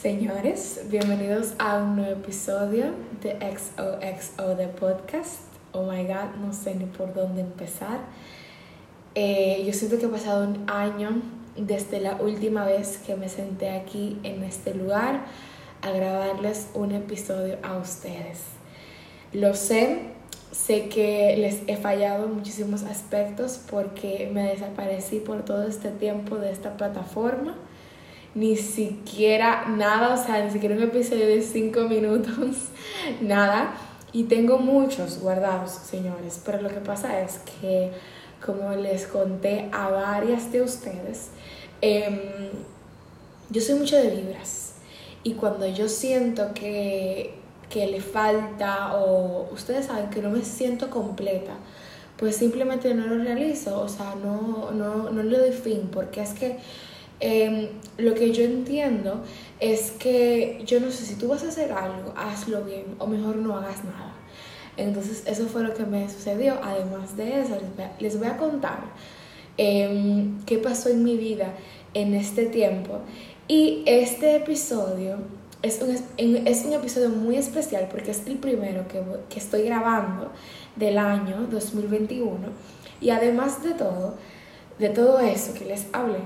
Señores, bienvenidos a un nuevo episodio de XOXO de podcast. Oh my god, no sé ni por dónde empezar. Eh, yo siento que ha pasado un año desde la última vez que me senté aquí en este lugar a grabarles un episodio a ustedes. Lo sé, sé que les he fallado en muchísimos aspectos porque me desaparecí por todo este tiempo de esta plataforma ni siquiera nada, o sea, ni siquiera un episodio de cinco minutos, nada. Y tengo muchos guardados, señores, pero lo que pasa es que, como les conté a varias de ustedes, em, yo soy mucho de vibras. Y cuando yo siento que, que le falta o ustedes saben que no me siento completa, pues simplemente no lo realizo, o sea, no, no, no le doy fin, porque es que Em, lo que yo entiendo es que yo no sé si tú vas a hacer algo, hazlo bien o mejor no hagas nada. Entonces eso fue lo que me sucedió. Además de eso, les voy a, contar em, qué pasó en mi vida en este tiempo. Y este episodio es un, es un episodio muy especial porque es el primero que, que estoy grabando del año 2021. Y además de todo, de todo eso que les hablé,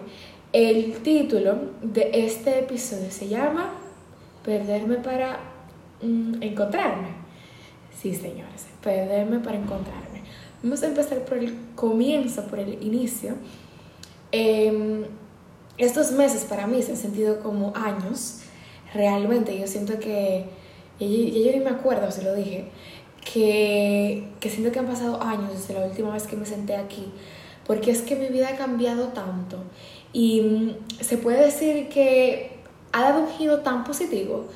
el título de este episodio se llama Perderme para mm, encontrarme. Sí, señores, perderme para encontrarme. Vamos a empezar por el comienzo, por el inicio. Em, estos meses para mí se han sentido como años. Realmente yo siento que, yo, ni me acuerdo si lo dije, que, que siento que han pasado años desde la última vez que me senté aquí, porque es que mi vida ha cambiado tanto y mm, se puede decir que ha dado un giro tan positivo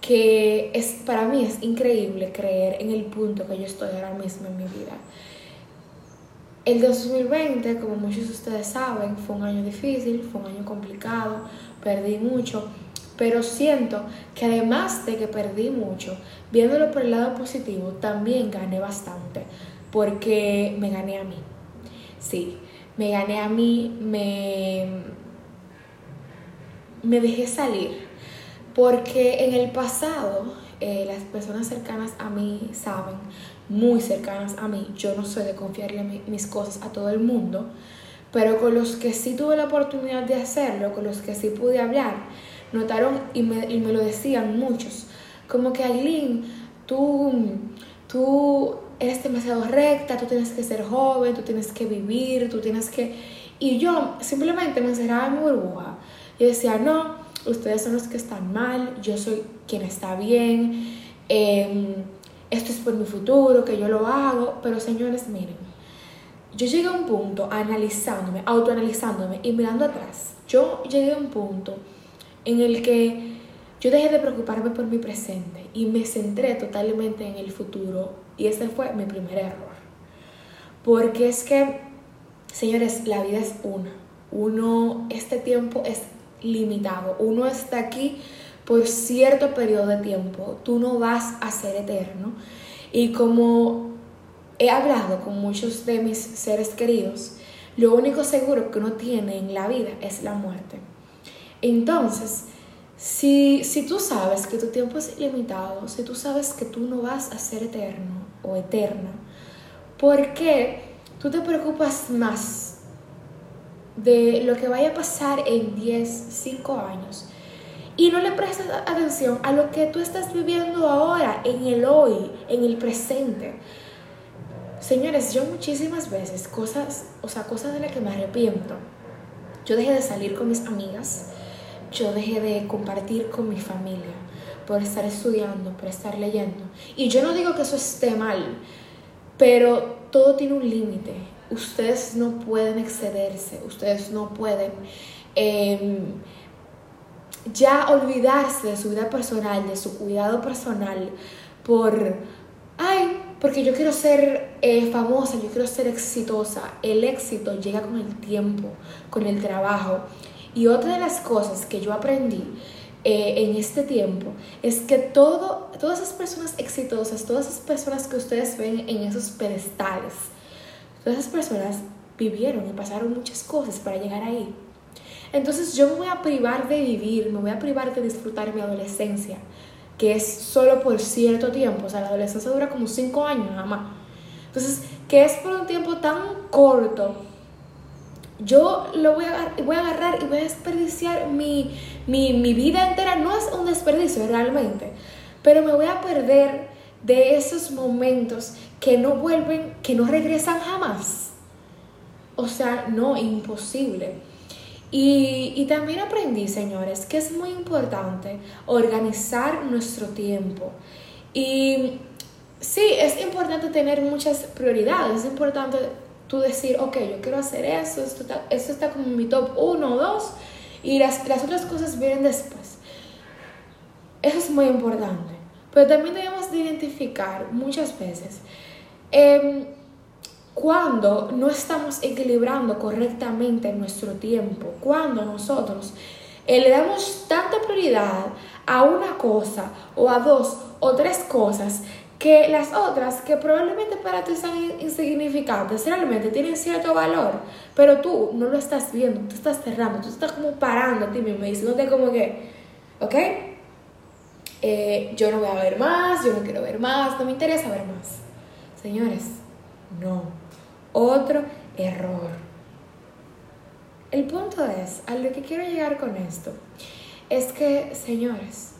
que es, para mí es increíble creer en el punto que yo estoy ahora mismo en mi vida. El 2020, como muchos de ustedes saben, fue un año difícil, fue un año complicado, perdí mucho, pero siento que además de que perdí mucho, viéndolo por el lado positivo, también gané bastante, porque me gané a mí. Sí, me gané a mí, me, me dejé salir. Porque en el pasado, eh, las personas cercanas a mí saben, muy cercanas a mí, yo no soy de confiarle mis cosas a todo el mundo, pero con los que sí tuve la oportunidad de hacerlo, con los que sí pude hablar, notaron y me, y me lo decían muchos, como que Aileen, tú, tú eres demasiado recta, tú tienes que ser joven, tú tienes que vivir, tú tienes que... Y yo simplemente me encerraba en mi burbuja. Y decía, no, ustedes son los que están mal, yo soy quien está bien, em, esto es por mi futuro, que yo lo hago, pero señores, miren, yo llegué a un punto analizándome, autoanalizándome y mirando atrás, yo llegué a un punto en el que yo dejé de preocuparme por mi presente y me centré totalmente en el futuro y ese fue mi primer error. Porque es que, señores, la vida es una. Uno, este tiempo es limitado. Uno está aquí por cierto periodo de tiempo. Tú no vas a ser eterno. Y como he hablado con muchos de mis seres queridos, lo único seguro que uno tiene en la vida es la muerte. Entonces, si, si tú sabes que tu tiempo es limitado, si tú sabes que tú no vas a ser eterno o eterna, ¿por qué tú te preocupas más de lo que vaya a pasar en 10, 5 años? Y no le prestas atención a lo que tú estás viviendo ahora, en el hoy, en el presente. Señores, yo muchísimas veces, cosas, o sea, cosas de las que me arrepiento. Yo dejé de salir con mis amigas, yo dejé de compartir con mi familia por estar estudiando, por estar leyendo. Y yo no digo que eso esté mal, pero todo tiene un límite. Ustedes no pueden excederse, ustedes no pueden em, ya olvidarse de su vida personal, de su cuidado personal, por, ay, porque yo quiero ser eh, famosa, yo quiero ser exitosa. El éxito llega con el tiempo, con el trabajo. Y otra de las cosas que yo aprendí eh, en este tiempo es que todo, todas esas personas exitosas, todas esas personas que ustedes ven en esos pedestales, todas esas personas vivieron y pasaron muchas cosas para llegar ahí. Entonces yo me voy a privar de vivir, me voy a privar de disfrutar mi adolescencia, que es solo por cierto tiempo, o sea, la adolescencia dura como cinco años nada más. Entonces, que es por un tiempo tan corto, yo lo voy a, voy a agarrar y voy a desperdiciar mi, mi, mi vida entera. No es un desperdicio realmente, pero me voy a perder de esos momentos que no vuelven, que no regresan jamás. O sea, no, imposible. Y, y, también aprendí, señores, que es muy importante organizar nuestro tiempo. Y sí, es importante tener muchas prioridades, es importante tú decir, ok, yo quiero hacer eso, esto está, esto está como en mi top 1 o 2 y las, las otras cosas vienen después. Eso es muy importante. Pero también debemos de identificar muchas veces eh, cuando no estamos equilibrando correctamente nuestro tiempo, cuando nosotros eh, le damos tanta prioridad a una cosa o a dos o tres cosas que las otras que probablemente para ti son insignificantes realmente tienen cierto valor, pero tú no lo estás viendo, tú estás cerrando, tú estás como parando a ti mismo y diciéndote como que, ok, eh, yo no voy a ver más, yo no quiero ver más, no me interesa ver más. Señores, no. Otro error. El punto es, a lo que quiero llegar con esto, es que, señores,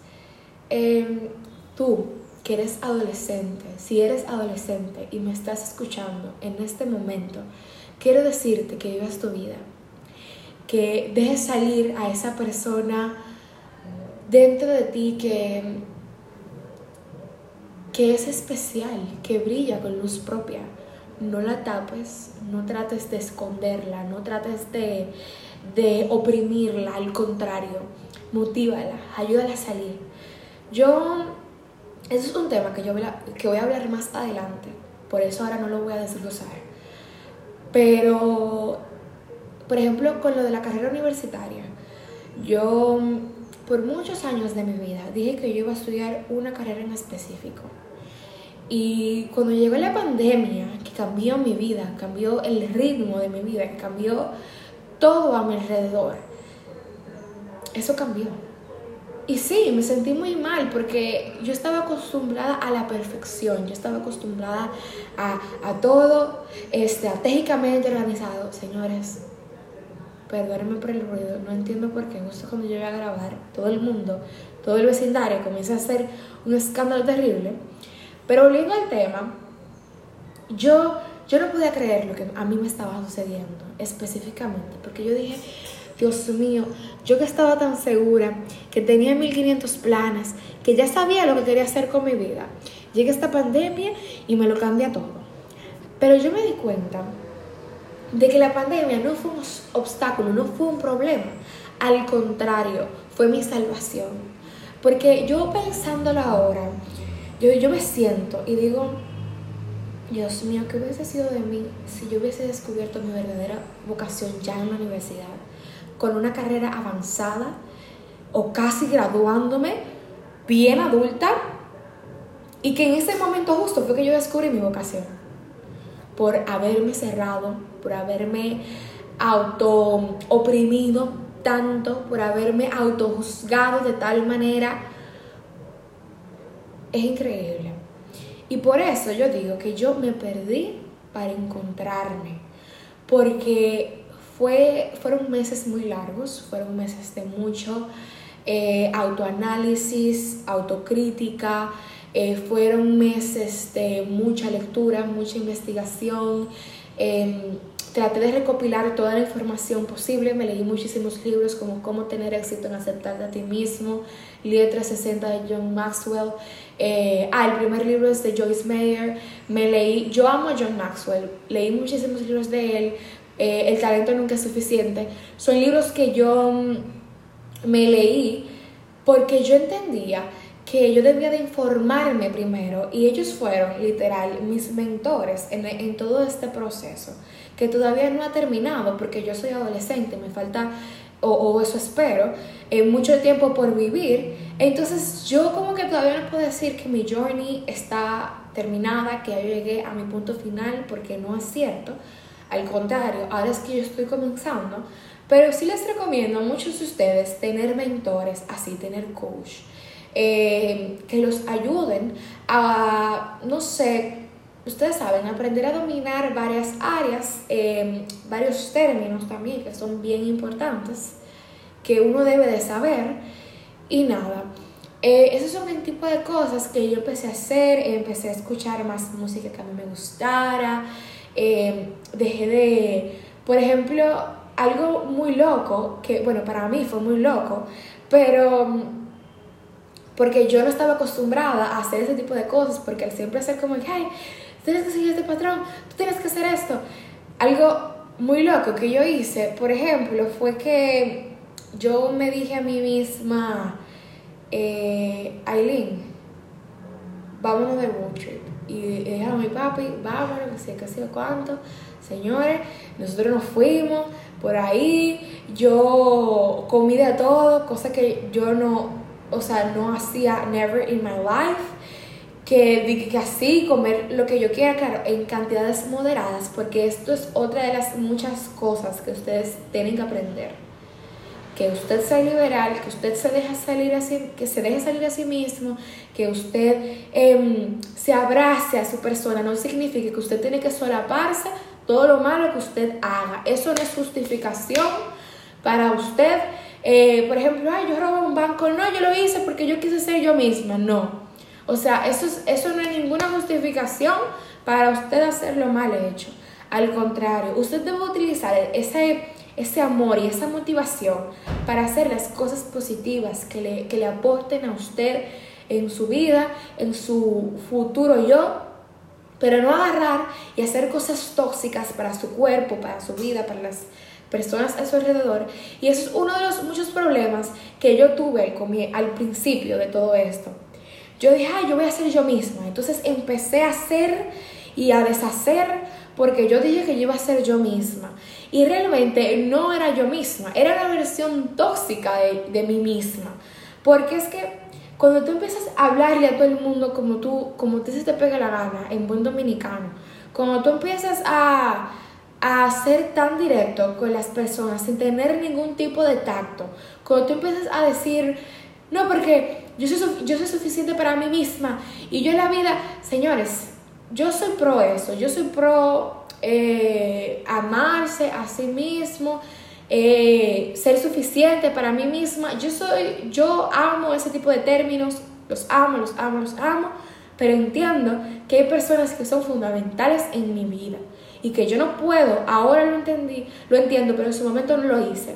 em, tú que eres adolescente, si eres adolescente y me estás escuchando en este momento, quiero decirte que vivas tu vida, que dejes salir a esa persona dentro de ti que, que es especial, que brilla con luz propia. No la tapes, no trates de esconderla, no trates de, de oprimirla, al contrario, motívala, ayúdala a salir. Yo eso es un tema que yo voy a, que voy a hablar más adelante, por eso ahora no lo voy a desglosar. Pero, por ejemplo, con lo de la carrera universitaria, yo por muchos años de mi vida dije que yo iba a estudiar una carrera en específico. Y cuando llegó la pandemia, que cambió mi vida, cambió el ritmo de mi vida, cambió todo a mi alrededor, eso cambió y sí, me sentí muy mal porque yo estaba acostumbrada a la perfección, yo estaba acostumbrada a, todo estratégicamente organizado. Señores, perdónenme por el ruido, no entiendo por qué, justo cuando yo voy a grabar, todo el mundo, todo el vecindario comienza a hacer un escándalo terrible. Pero volviendo al tema, yo, yo no podía creer lo que a mí me estaba sucediendo específicamente, porque yo dije, Dios mío, yo que estaba tan segura, que tenía 1500 planes, que ya sabía lo que quería hacer con mi vida. Llega esta pandemia y me lo cambia todo. Pero yo me di cuenta de que la pandemia no fue un obstáculo, no fue un problema. Al contrario, fue mi salvación. Porque yo pensándolo ahora, yo, yo me siento y digo, Dios mío, ¿qué hubiese sido de mí si yo hubiese descubierto mi verdadera vocación ya en la universidad? Con una carrera avanzada o casi graduándome, bien adulta, y que en ese momento justo fue que yo descubrí mi vocación, por haberme cerrado, por haberme auto oprimido tanto, por haberme autojuzgado de tal manera. Es increíble. Y por eso yo digo que yo me perdí para encontrarme, porque fueron meses muy largos, fueron meses de mucho eh, autoanálisis, autocrítica, eh, fueron meses de mucha lectura, mucha investigación. Em, traté de recopilar toda la información posible, me leí muchísimos libros como Cómo tener éxito en aceptarte a ti mismo, Letra 60 de John Maxwell, eh, ah, el primer libro es de Joyce Meyer, me leí, yo amo a John Maxwell, leí muchísimos libros de él, eh, el talento nunca es suficiente. Son libros que yo mm, me leí porque yo entendía que yo debía de informarme primero y ellos fueron literal mis mentores en, todo este proceso que todavía no ha terminado porque yo soy adolescente, me falta, o, eso espero, eh, mucho tiempo por vivir. Entonces yo como que todavía no puedo decir que mi journey está terminada, que ya llegué a mi punto final porque no es cierto. Al contrario, ahora es que yo estoy comenzando, Pero sí les recomiendo a muchos de ustedes tener mentores, así, tener coach, eh, que los ayuden a, no sé, ustedes saben, aprender a dominar varias áreas, eh, varios términos también que son bien importantes, que uno debe de saber. Y nada, eh, esos son el tipo de cosas que yo empecé a hacer, empecé a escuchar más música que a mí me gustara, eh, dejé de, por ejemplo, algo muy loco, que bueno, para mí fue muy loco, pero mm, porque yo no estaba acostumbrada a hacer ese tipo de cosas, porque al siempre hacer como, hey, tienes que seguir este patrón, tú tienes que hacer esto. Algo muy loco que yo hice, por ejemplo, fue que yo me dije a mí misma, eh, Aileen, vámonos de road trip. Y dije a mi papi, vámonos, que sé, que sé cuánto. Señores, nosotros nos fuimos por ahí, yo comí de todo, cosa que yo no, o sea, no hacía never in my life. Que, que así comer lo que yo quiera, claro, en cantidades moderadas, porque esto es otra de las muchas cosas que ustedes tienen que aprender que usted sea liberal, que usted se deje salir a sí, que se deje salir a sí mismo, que usted em, se abrace a su persona, no significa que usted tiene que solaparse todo lo malo que usted haga. Eso no es justificación para usted. Eh, por ejemplo, ay, yo robé un banco. No, yo lo hice porque yo quise ser yo misma. No. O sea, eso, es, eso no es ninguna justificación para usted hacer lo mal hecho. Al contrario, usted debe utilizar ese ese amor y esa motivación para hacer las cosas positivas que le, que le aporten a usted en su vida, en su futuro yo, pero no agarrar y hacer cosas tóxicas para su cuerpo, para su vida, para las personas a su alrededor. Y eso es uno de los muchos problemas que yo tuve al principio de todo esto. Yo dije, ay, yo voy a ser yo misma. Entonces empecé a hacer y a deshacer porque yo dije que yo iba a ser yo misma. Y realmente no era yo misma, era la versión tóxica de, mí misma. Porque es que cuando tú empiezas a hablarle a todo el mundo como tú, como te se te pega la gana, en buen dominicano, cuando tú empiezas a, a ser tan directo con las personas sin tener ningún tipo de tacto, cuando tú empiezas a decir, no, porque yo soy, yo soy suficiente para mí misma y yo en la vida, señores, yo soy pro eso, yo soy pro eh, amarse a sí mismo, eh, ser suficiente para mí misma. Yo soy, yo amo ese tipo de términos, los amo, los amo, los amo, pero entiendo que hay personas que son fundamentales en mi vida y que yo no puedo, ahora lo entendí, lo entiendo, pero en su momento no lo hice.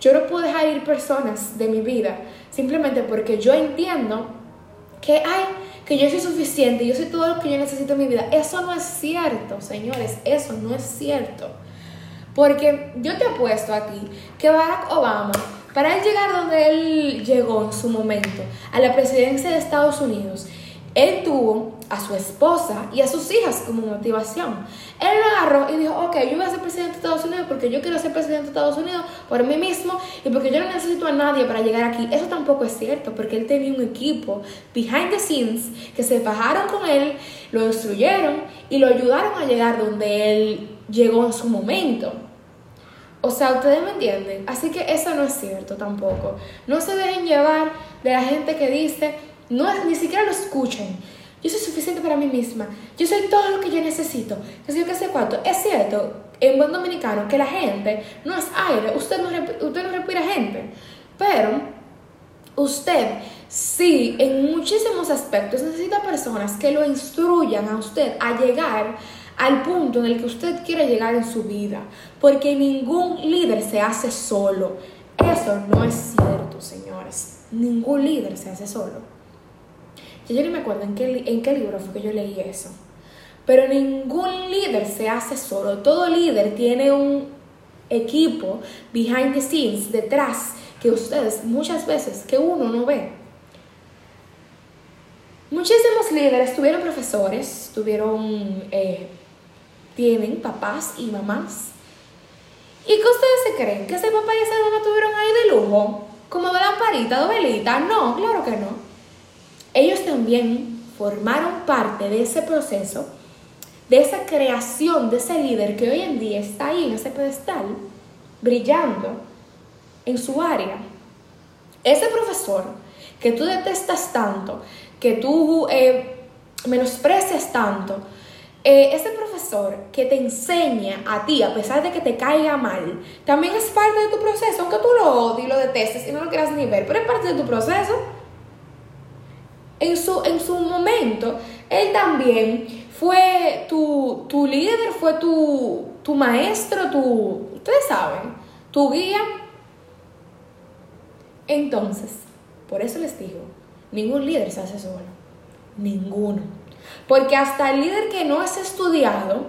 Yo no puedo dejar ir personas de mi vida simplemente porque yo entiendo que hay que yo soy suficiente, yo soy todo lo que yo necesito en mi vida. Eso no es cierto, señores, eso no es cierto. Porque yo te apuesto aquí que Barack Obama, para él llegar donde él llegó en su momento, a la presidencia de Estados Unidos, él tuvo a su esposa y a sus hijas como motivación. Él lo agarró y dijo, ok, yo voy a ser presidente de Estados Unidos porque yo quiero ser presidente de Estados Unidos por mí mismo y porque yo no necesito a nadie para llegar aquí. Eso tampoco es cierto porque él tenía un equipo behind the scenes que se bajaron con él, lo instruyeron y lo ayudaron a llegar donde él llegó en su momento. O sea, ustedes me entienden. Así que eso no es cierto tampoco. No se dejen llevar de la gente que dice, no, ni siquiera lo escuchen. Yo soy suficiente para mí misma. Yo soy todo lo que yo necesito. Que sé yo qué sé cuánto. Es cierto, en buen dominicano, que la gente no es aire. Usted no, usted no respira gente. Pero usted sí, en muchísimos aspectos, necesita personas que lo instruyan a usted a llegar al punto en el que usted quiere llegar en su vida. Porque ningún líder se hace solo. Eso no es cierto, señores. Ningún líder se hace solo. Yo, ni me acuerdo en qué, en qué libro fue que yo leí eso. Pero ningún líder se hace solo. Todo líder tiene un equipo behind the scenes, detrás, que ustedes muchas veces, que uno no ve. Muchísimos líderes tuvieron profesores, tuvieron, eh, tienen papás y mamás. ¿Y qué ustedes se creen? ¿Que ese papá y esa mamá tuvieron ahí de lujo? Como de lamparita, de velita. No, claro que no ellos también formaron parte de ese proceso, de esa creación de ese líder que hoy en día está ahí en ese pedestal, brillando en su área. Ese profesor que tú detestas tanto, que tú eh, menosprecias tanto, eh, ese profesor que te enseña a ti, a pesar de que te caiga mal, también es parte de tu proceso, aunque tú lo odies lo detestes y no lo quieras ni ver, pero es parte de tu proceso. En su, en su momento, él también fue tu, tu líder, fue tu, tu maestro, tu, ustedes saben, tu guía. Entonces, por eso les digo, ningún líder se hace solo, ninguno. Porque hasta el líder que no es estudiado,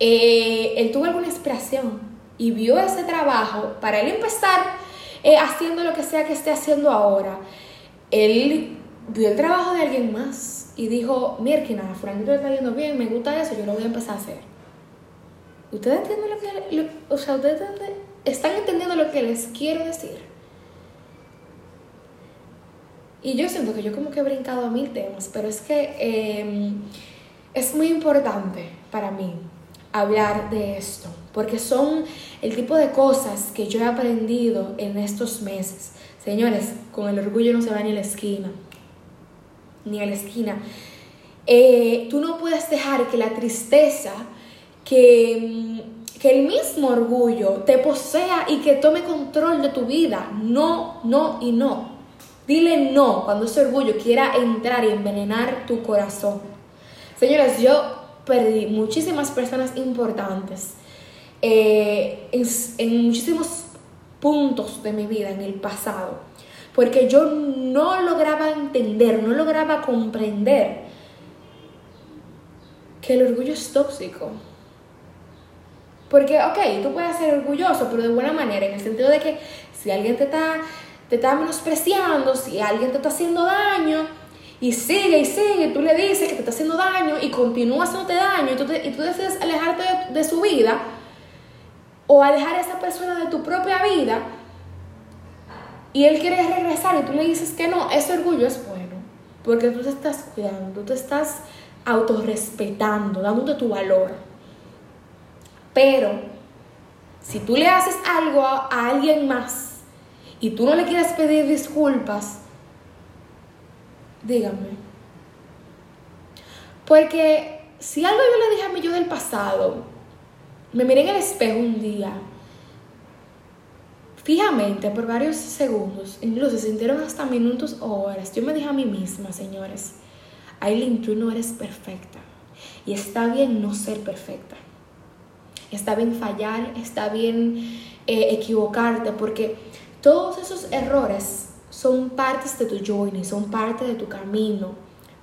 eh, él tuvo alguna inspiración y vio ese trabajo para él empezar eh, haciendo lo que sea que esté haciendo ahora. Él vio el trabajo de alguien más y dijo, Mirkina, Franquito está yendo bien, me gusta eso, yo lo voy a empezar a hacer. ¿Ustedes entienden lo que, o sea, ustedes están entendiendo lo que les quiero decir? Y yo siento que yo como que he brincado a mil temas, pero es que em, es muy importante para mí hablar de esto, porque son el tipo de cosas que yo he aprendido en estos meses. Señores, con el orgullo no se va ni a la esquina, ni a la esquina. Eh, tú no puedes dejar que la tristeza, que, em, que el mismo orgullo te posea y que tome control de tu vida. No, no y no. Dile no cuando ese orgullo quiera entrar y envenenar tu corazón. Señores, yo perdí muchísimas personas importantes eh, en, muchísimos puntos de mi vida en el pasado, porque yo no lograba entender, no lograba comprender que el orgullo es tóxico. Porque, ok, tú puedes ser orgulloso, pero de buena manera, en el sentido de que si alguien te está te está menospreciando, si alguien te está haciendo daño, y sigue y sigue, tú le dices que te está haciendo daño y continúa haciéndote daño, y tú, y tú decides alejarte de, su vida, o alejar a esa persona de tu propia vida, y él quiere regresar y tú le dices que no, ese orgullo es bueno, porque tú te estás cuidando, tú te estás autorrespetando, dándote tu valor. Pero si tú le haces algo a alguien más, y tú no le quieres pedir disculpas, dígame. Porque si algo yo le dije a mi yo del pasado, me miré en el espejo un día, fijamente por varios segundos, incluso sintieron hasta minutos o horas, yo me dije a mí misma, señores, Aileen, tú no eres perfecta. Y está bien no ser perfecta. Está bien fallar, está bien eh, equivocarte, porque todos esos errores son partes de tu journey, son parte de tu camino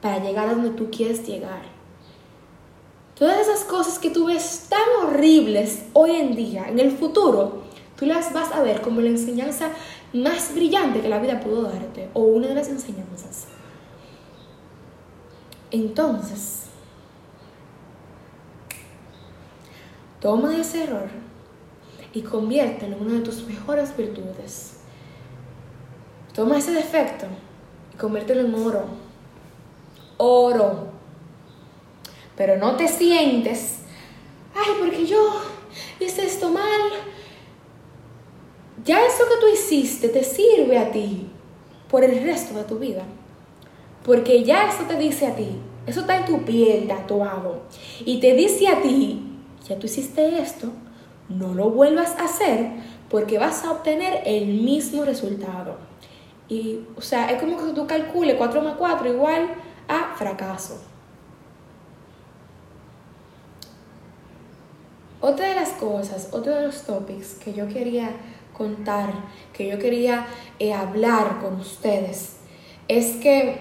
para llegar a donde tú quieres llegar. Todas esas cosas que tú ves tan horribles hoy en día, en el futuro, tú las vas a ver como la enseñanza más brillante que la vida pudo darte, o una de las enseñanzas. Entonces, toma ese error y conviértelo en una de tus mejores virtudes. Toma ese defecto y conviértelo en oro. Oro. Pero no te sientes, ay, porque yo hice esto mal. Ya eso que tú hiciste te sirve a ti por el resto de tu vida. Porque ya eso te dice a ti, eso está en tu piel tatuado. Y te dice a ti, ya tú hiciste esto, no lo vuelvas a hacer porque vas a obtener el mismo resultado. Y, o sea, es como que tú calcules 4 más 4 igual a fracaso. Otra de las cosas, otro de los topics que yo quería contar, que yo quería eh, hablar con ustedes, es que,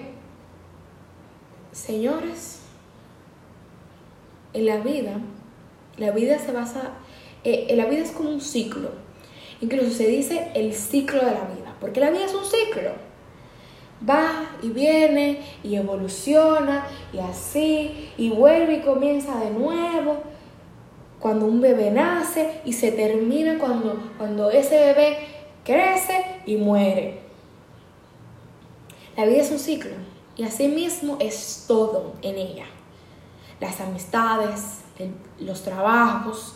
señores, en la vida, la vida se basa eh, la vida es como un ciclo. Incluso se dice el ciclo de la vida, porque la vida es un ciclo. Va y viene y evoluciona y así, y vuelve y comienza de nuevo. Cuando un bebé nace y se termina cuando, cuando ese bebé crece y muere. La vida es un ciclo y así mismo es todo en ella. Las amistades, los trabajos,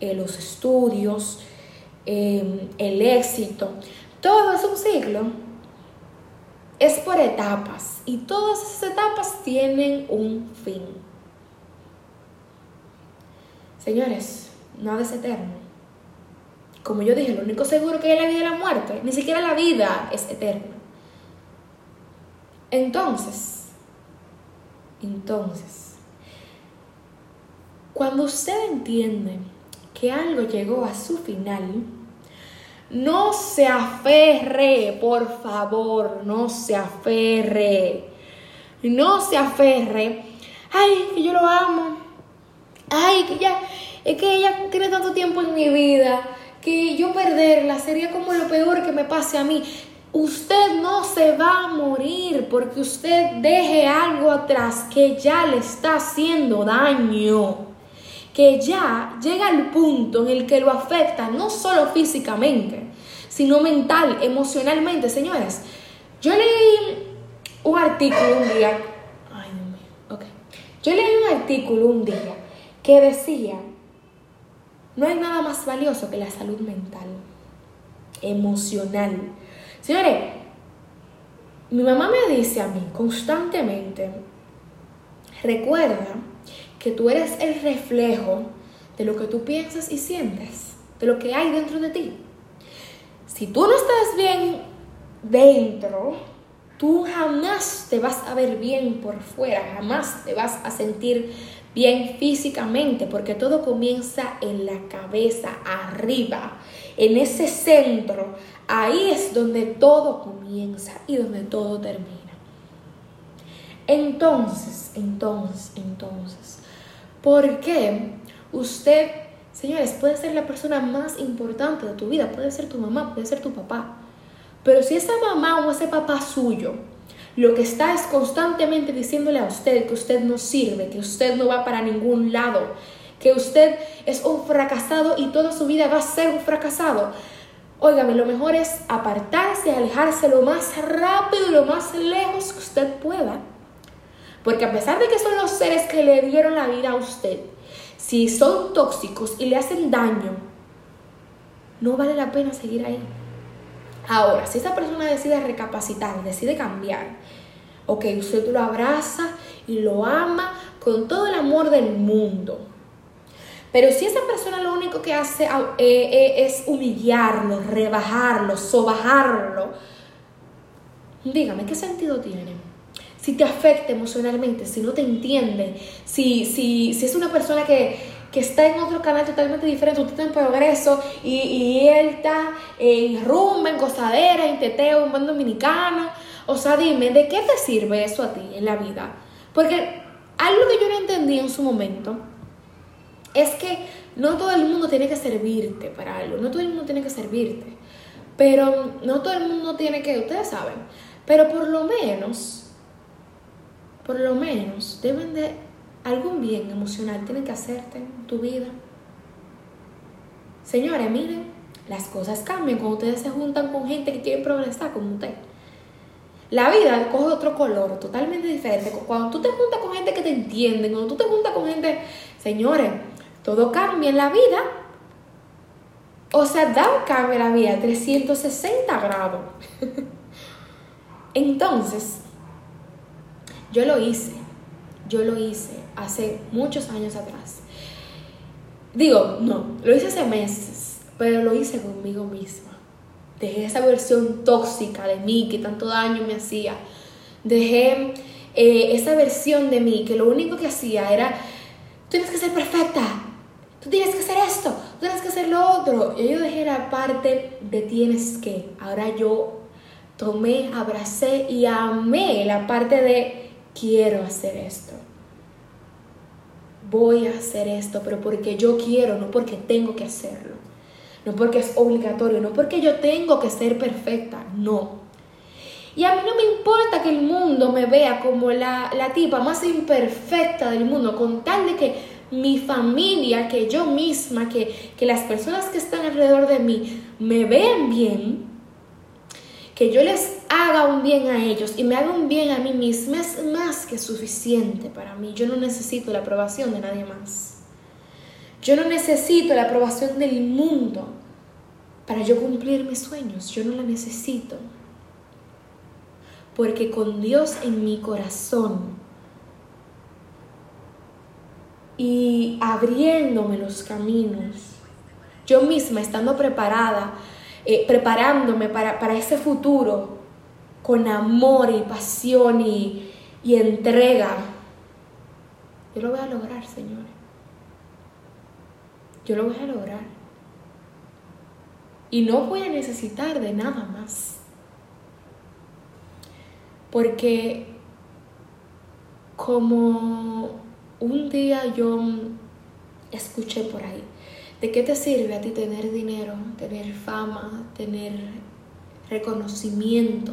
eh, los estudios, em, el éxito. Todo es un ciclo. Es por etapas y todas esas etapas tienen un fin. Señores, nada es eterno. Como yo dije, lo único seguro que hay en la vida es la muerte. Ni siquiera la vida es eterna. Entonces, entonces, cuando usted entiende que algo llegó a su final, no se aferre, por favor, no se aferre. No se aferre. Ay, que yo lo amo. Ay, que ya, es que ella tiene tanto tiempo en mi vida que yo perderla sería como lo peor que me pase a mí. Usted no se va a morir porque usted deje algo atrás que ya le está haciendo daño, que ya llega al punto en el que lo afecta no solo físicamente, sino mental, emocionalmente. Señores, yo leí un artículo un día, ay Dios mío, ok, yo leí un artículo un día que decía, no hay nada más valioso que la salud mental, emocional Señores, mi mamá me dice a mí constantemente, recuerda que tú eres el reflejo de lo que tú piensas y sientes, de lo que hay dentro de ti. Si tú no estás bien dentro, tú jamás te vas a ver bien por fuera, jamás te vas a sentir bien físicamente, porque todo comienza en la cabeza, arriba, en ese centro. Ahí es donde todo comienza y donde todo termina. Entonces, entonces, entonces, ¿por qué usted, señores, puede ser la persona más importante de tu vida? Puede ser tu mamá, puede ser tu papá. Pero si esa mamá o ese papá suyo lo que está es constantemente diciéndole a usted que usted no sirve, que usted no va para ningún lado, que usted es un fracasado y toda su vida va a ser un fracasado. Óigame, lo mejor es apartarse, alejarse lo más rápido y lo más lejos que usted pueda. Porque a pesar de que son los seres que le dieron la vida a usted, si son tóxicos y le hacen daño, no vale la pena seguir ahí. Ahora, si esa persona decide recapacitar, decide cambiar, ok, usted lo abraza y lo ama con todo el amor del mundo. Pero si esa persona lo único que hace eh, eh, es humillarlo, rebajarlo, sobajarlo, dígame, ¿qué sentido tiene? Si te afecta emocionalmente, si no te entiende, si, si, si es una persona que, que está en otro canal totalmente diferente, usted está en progreso y, él está en rumba, en gozadera, en teteo, en buen dominicano. O sea, dime, ¿de qué te sirve eso a ti en la vida? Porque algo que yo no entendí en su momento es que no todo el mundo tiene que servirte para algo, no todo el mundo tiene que servirte, pero no todo el mundo tiene que, ustedes saben, pero por lo menos, por lo menos deben de algún bien emocional tienen que hacerte en tu vida. Señores, miren, las cosas cambian cuando ustedes se juntan con gente que quiere progresar como usted. La vida coge otro color totalmente diferente. Cuando tú te juntas con gente que te entiende, cuando tú te juntas con gente, señores, todo cambia en la vida. O sea, da un cambio en la vida 360 grados. Entonces, yo lo hice. Yo lo hice hace muchos años atrás. Digo, no, lo hice hace meses, pero lo hice conmigo misma. Dejé esa versión tóxica de mí que tanto daño me hacía. Dejé eh, esa versión de mí que lo único que hacía era, tú tienes que ser perfecta, tú tienes que hacer esto, tú tienes que hacer lo otro. Y yo dejé la parte de tienes que. Ahora yo tomé, abracé y amé la parte de quiero hacer esto voy a hacer esto, pero porque yo quiero, no porque tengo que hacerlo. No porque es obligatorio, no porque yo tengo que ser perfecta, no. Y a mí no me importa que el mundo me vea como la, la tipa más imperfecta del mundo, con tal de que mi familia, que yo misma, que, que las personas que están alrededor de mí me vean bien, que yo les haga un bien a ellos y me haga un bien a mí misma es más que suficiente para mí. Yo no necesito la aprobación de nadie más. Yo no necesito la aprobación del mundo para yo cumplir mis sueños. Yo no la necesito. Porque con Dios en mi corazón y abriéndome los caminos, yo misma estando preparada, eh, preparándome para, para ese futuro con amor y pasión y, y entrega, yo lo voy a lograr, Señor. Yo lo voy a lograr. Y no voy a necesitar de nada más. Porque como un día yo escuché por ahí, ¿de qué te sirve a ti tener dinero, tener fama, tener reconocimiento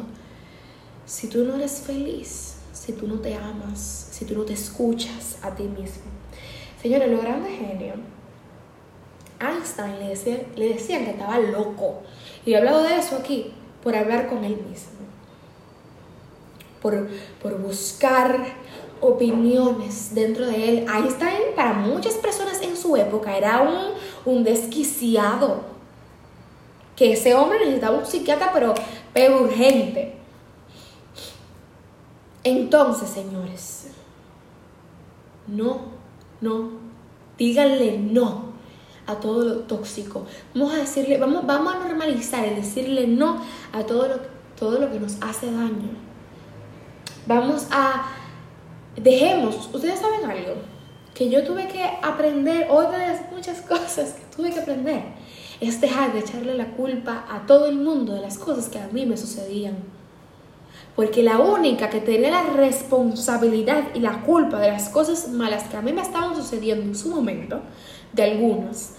si tú no eres feliz? si tú no te amas, si tú no te escuchas a ti mismo. Señores, lo grande genio. Einstein le, decía, le decían que estaba loco. Y he hablado de eso aquí, por hablar con él mismo. Por, por buscar opiniones dentro de él. Einstein, para muchas personas en su época, era un, un desquiciado. Que ese hombre necesitaba un psiquiatra, pero, pero urgente. Entonces, señores, no, no, díganle no a todo lo tóxico. Vamos a decirle, vamos, vamos a normalizar y decirle no a todo lo, todo lo que nos hace daño. Vamos a, dejemos, ustedes saben algo, que yo tuve que aprender, otra de las muchas cosas que tuve que aprender, es dejar de echarle la culpa a todo el mundo de las cosas que a mí me sucedían porque la única que tenía la responsabilidad y la culpa de las cosas malas que a mí me estaban sucediendo en su momento, de algunas,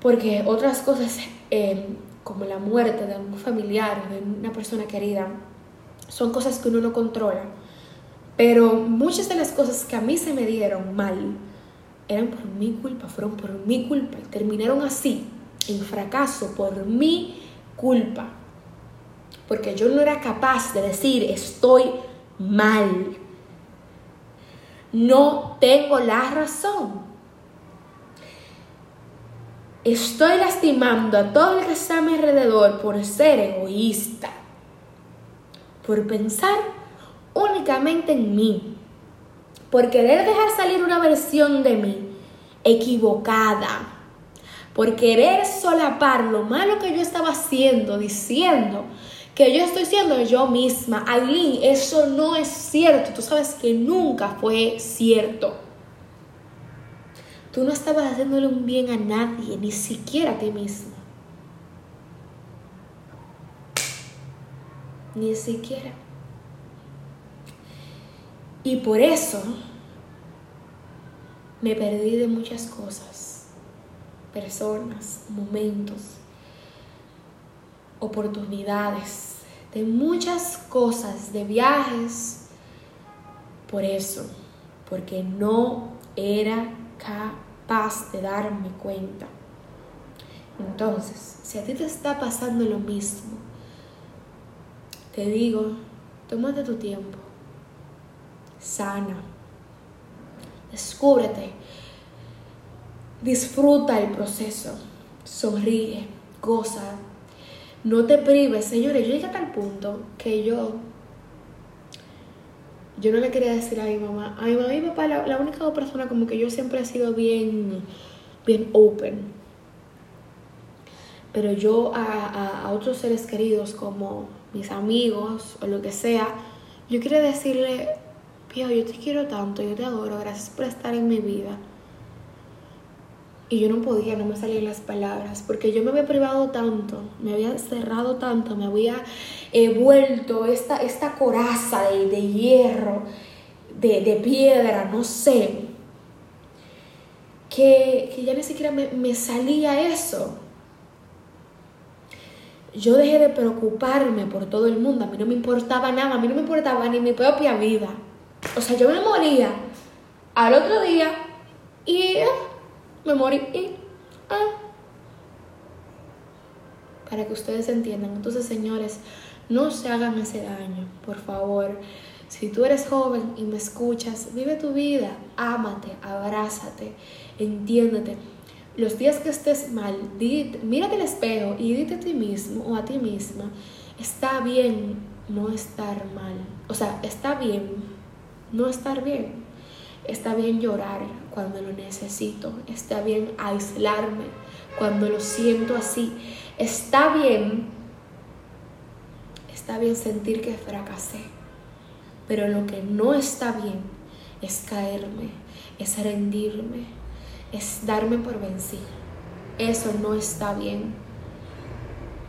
porque otras cosas eh, como la muerte de un familiar, de una persona querida, son cosas que uno no controla. Pero muchas de las cosas que a mí se me dieron mal eran por mi culpa, fueron por mi culpa y terminaron así, en fracaso, por mi culpa porque yo no era capaz de decir estoy mal. No tengo la razón. Estoy lastimando a todo el que está a mi alrededor por ser egoísta, por pensar únicamente en mí, por querer dejar salir una versión de mí equivocada, por querer solapar lo malo que yo estaba haciendo, diciendo que yo estoy siendo yo misma. Aileen, eso no es cierto. Tú sabes que nunca fue cierto. Tú no estabas haciéndole un bien a nadie, ni siquiera a ti misma. Ni siquiera. Y por eso me perdí de muchas cosas, personas, momentos, oportunidades, de muchas cosas, de viajes, por eso, porque no era capaz de darme cuenta. Entonces, si a ti te está pasando lo mismo, te digo, tómate tu tiempo, sana, descúbrete, disfruta el proceso, sonríe, goza, no te prives, señores. Yo llegué a tal punto que yo. Yo no le quería decir a mi mamá. A mi mamá y mi papá, la, única persona como que yo siempre he sido bien. Bien open. Pero yo a, a otros seres queridos, como mis amigos o lo que sea, yo quiero decirle: Pío, yo te quiero tanto, yo te adoro, gracias por estar en mi vida y yo no podía, no me salían las palabras, porque yo me había privado tanto, me había cerrado tanto, me había eh, vuelto esta, esta coraza de, hierro, de, piedra, no sé, que, que ya ni siquiera me, me salía eso. Yo dejé de preocuparme por todo el mundo, a mí no me importaba nada, a mí no me importaba ni mi propia vida. O sea, yo me moría al otro día y me morí y... Ah. Para que ustedes entiendan. Entonces, señores, no se hagan ese daño, por favor. Si tú eres joven y me escuchas, vive tu vida, ámate, abrázate, entiéndete. Los días que estés mal, mírate al espejo y dite a ti mismo o a ti misma, está bien no estar mal. O sea, está bien no estar bien. Está bien llorar cuando lo necesito. Está bien aislarme cuando lo siento así. Está bien, está bien sentir que fracasé. Pero lo que no está bien es caerme, es rendirme, es darme por vencido. Eso no está bien.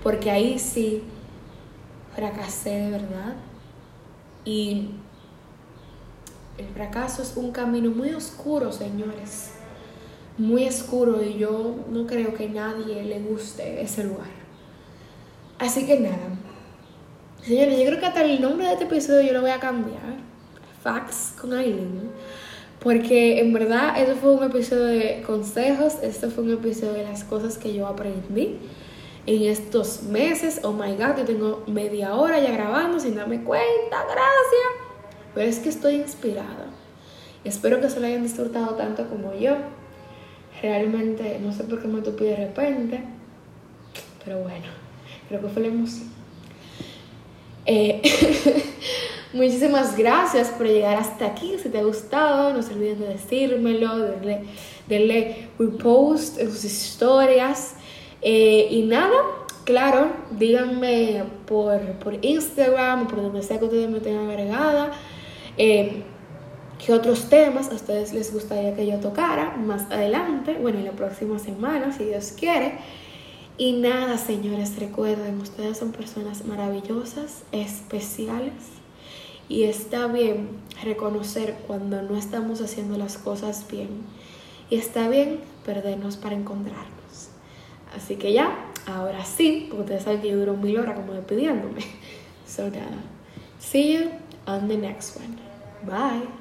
Porque ahí sí fracasé de verdad. Y el fracaso es un camino muy oscuro, señores. Muy oscuro y yo no creo que nadie le guste ese lugar. Así que nada. Señores, yo creo que hasta el nombre de este episodio yo lo voy a cambiar. Facts con Aileen. Porque en verdad esto fue un episodio de consejos, esto fue un episodio de las cosas que yo aprendí en estos meses. Oh my god, yo tengo media hora ya grabando sin darme cuenta, gracias. Pero es que estoy inspirada. Espero que se lo hayan disfrutado tanto como yo. Realmente no sé por qué me tupí de repente. Pero bueno, creo que fue la emoción. Eh, muchísimas gracias por llegar hasta aquí. Si te ha gustado, no se olviden de decírmelo, de darle, repost en sus historias. Eh, y nada, claro, díganme por, por Instagram o por donde sea que ustedes me tengan agregada eh, ¿Qué otros temas a ustedes les gustaría que yo tocara más adelante? Bueno, en la próxima semana, si Dios quiere. Y nada, señores, recuerden, ustedes son personas maravillosas, especiales. Y está bien reconocer cuando no estamos haciendo las cosas bien. Y está bien perdernos para encontrarnos. Así que ya, ahora sí, porque ustedes saben que yo duro mil horas como despidiéndome. So nada. See you on the next one. Bye.